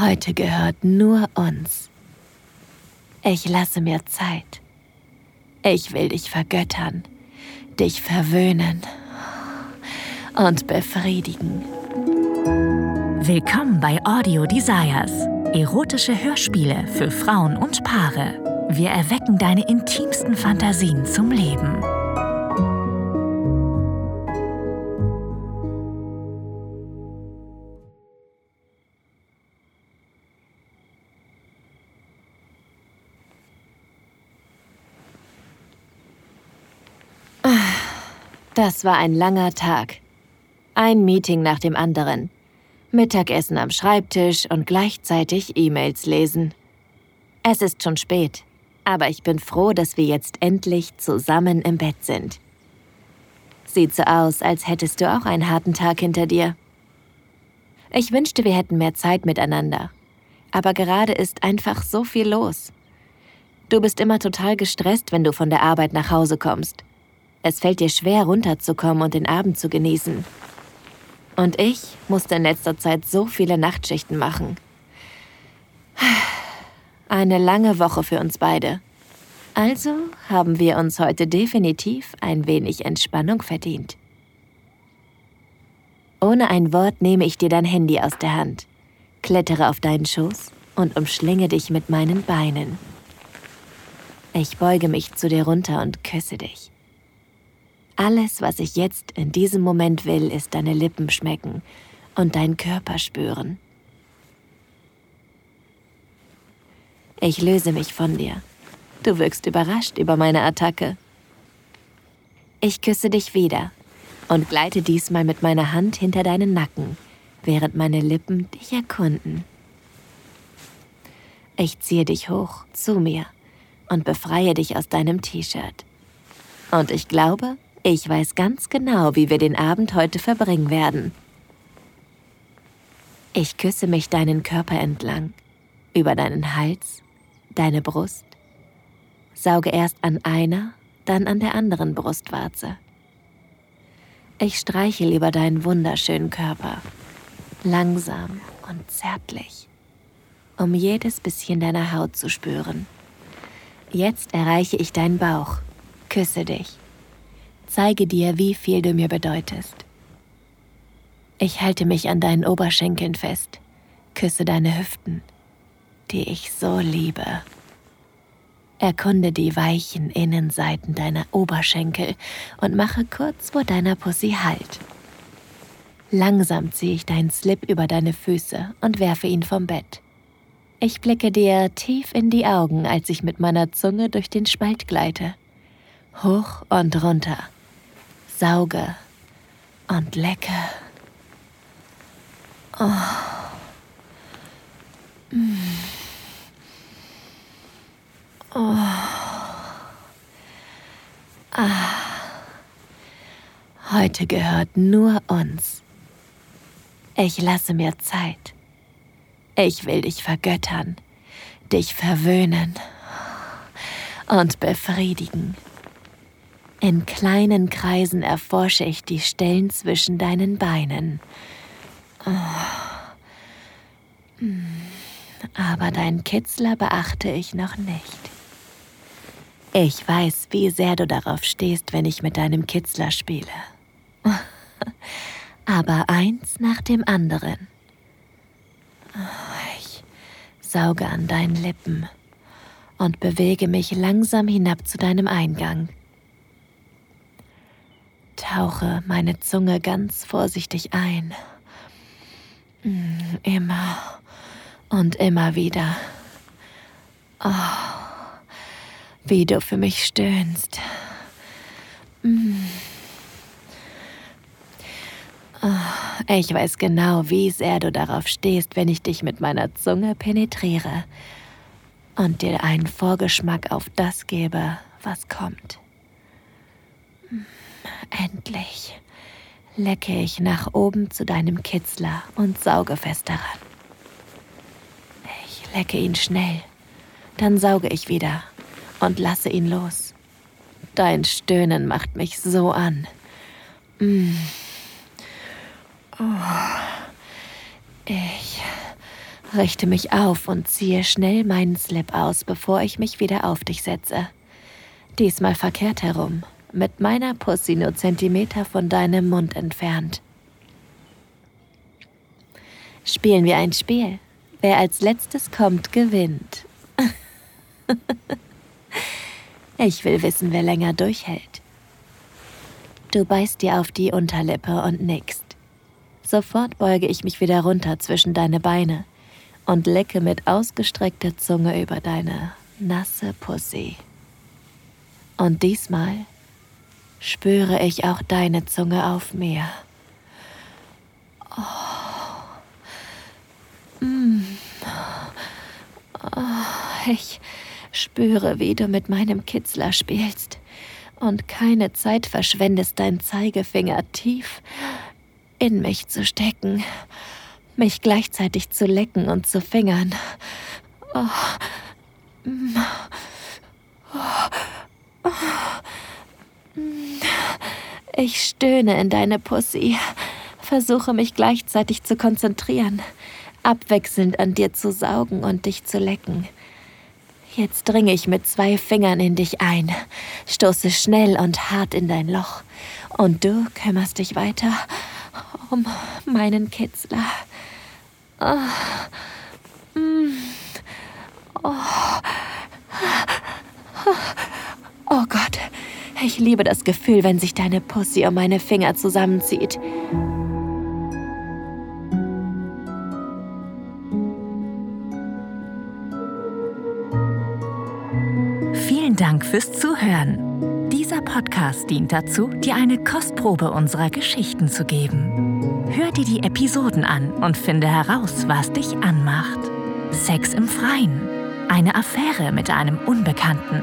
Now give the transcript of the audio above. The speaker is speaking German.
Heute gehört nur uns. Ich lasse mir Zeit. Ich will dich vergöttern, dich verwöhnen und befriedigen. Willkommen bei Audio Desires. Erotische Hörspiele für Frauen und Paare. Wir erwecken deine intimsten Fantasien zum Leben. Das war ein langer Tag. Ein Meeting nach dem anderen. Mittagessen am Schreibtisch und gleichzeitig E-Mails lesen. Es ist schon spät, aber ich bin froh, dass wir jetzt endlich zusammen im Bett sind. Sieht so aus, als hättest du auch einen harten Tag hinter dir. Ich wünschte, wir hätten mehr Zeit miteinander. Aber gerade ist einfach so viel los. Du bist immer total gestresst, wenn du von der Arbeit nach Hause kommst. Es fällt dir schwer, runterzukommen und den Abend zu genießen. Und ich musste in letzter Zeit so viele Nachtschichten machen. Eine lange Woche für uns beide. Also haben wir uns heute definitiv ein wenig Entspannung verdient. Ohne ein Wort nehme ich dir dein Handy aus der Hand, klettere auf deinen Schoß und umschlinge dich mit meinen Beinen. Ich beuge mich zu dir runter und küsse dich. Alles, was ich jetzt in diesem Moment will, ist deine Lippen schmecken und dein Körper spüren. Ich löse mich von dir. Du wirkst überrascht über meine Attacke. Ich küsse dich wieder und gleite diesmal mit meiner Hand hinter deinen Nacken, während meine Lippen dich erkunden. Ich ziehe dich hoch zu mir und befreie dich aus deinem T-Shirt. Und ich glaube, ich weiß ganz genau, wie wir den Abend heute verbringen werden. Ich küsse mich deinen Körper entlang, über deinen Hals, deine Brust, sauge erst an einer, dann an der anderen Brustwarze. Ich streichel über deinen wunderschönen Körper, langsam und zärtlich, um jedes bisschen deiner Haut zu spüren. Jetzt erreiche ich deinen Bauch, küsse dich zeige dir, wie viel du mir bedeutest. Ich halte mich an deinen Oberschenkeln fest, küsse deine Hüften, die ich so liebe. Erkunde die weichen Innenseiten deiner Oberschenkel und mache kurz vor deiner Pussy Halt. Langsam ziehe ich deinen Slip über deine Füße und werfe ihn vom Bett. Ich blicke dir tief in die Augen, als ich mit meiner Zunge durch den Spalt gleite. Hoch und runter sauge und lecke. Oh. Mm. Oh. Ah. Heute gehört nur uns. Ich lasse mir Zeit. Ich will dich vergöttern, dich verwöhnen und befriedigen. In kleinen Kreisen erforsche ich die Stellen zwischen deinen Beinen. Oh. Aber dein Kitzler beachte ich noch nicht. Ich weiß, wie sehr du darauf stehst, wenn ich mit deinem Kitzler spiele. Aber eins nach dem anderen. Ich sauge an deinen Lippen und bewege mich langsam hinab zu deinem Eingang tauche meine Zunge ganz vorsichtig ein. Mm, immer und immer wieder. Oh, wie du für mich stöhnst. Mm. Oh, ich weiß genau, wie sehr du darauf stehst, wenn ich dich mit meiner Zunge penetriere und dir einen Vorgeschmack auf das gebe, was kommt. Endlich lecke ich nach oben zu deinem Kitzler und sauge fest daran. Ich lecke ihn schnell, dann sauge ich wieder und lasse ihn los. Dein Stöhnen macht mich so an. Mm. Oh. Ich richte mich auf und ziehe schnell meinen Slip aus, bevor ich mich wieder auf dich setze. Diesmal verkehrt herum, mit meiner Pussy nur Zentimeter von deinem Mund entfernt. Spielen wir ein Spiel. Wer als letztes kommt, gewinnt. ich will wissen, wer länger durchhält. Du beißt dir auf die Unterlippe und nickst. Sofort beuge ich mich wieder runter zwischen deine Beine und lecke mit ausgestreckter Zunge über deine nasse Pussy. Und diesmal spüre ich auch deine Zunge auf mir. Oh. Mm. Oh, ich spüre, wie du mit meinem Kitzler spielst und keine Zeit verschwendest, dein Zeigefinger tief in mich zu stecken, mich gleichzeitig zu lecken und zu fingern. Oh. Ich stöhne in deine Pussy, versuche mich gleichzeitig zu konzentrieren, abwechselnd an dir zu saugen und dich zu lecken. Jetzt dringe ich mit zwei Fingern in dich ein, stoße schnell und hart in dein Loch, und du kümmerst dich weiter um meinen Kitzler. Oh. Oh. oh Gott, ich liebe das Gefühl, wenn sich deine Pussy um meine Finger zusammenzieht. Vielen Dank fürs Zuhören. Dieser Podcast dient dazu, dir eine Kostprobe unserer Geschichten zu geben. Hör dir die Episoden an und finde heraus, was dich anmacht. Sex im Freien, eine Affäre mit einem Unbekannten,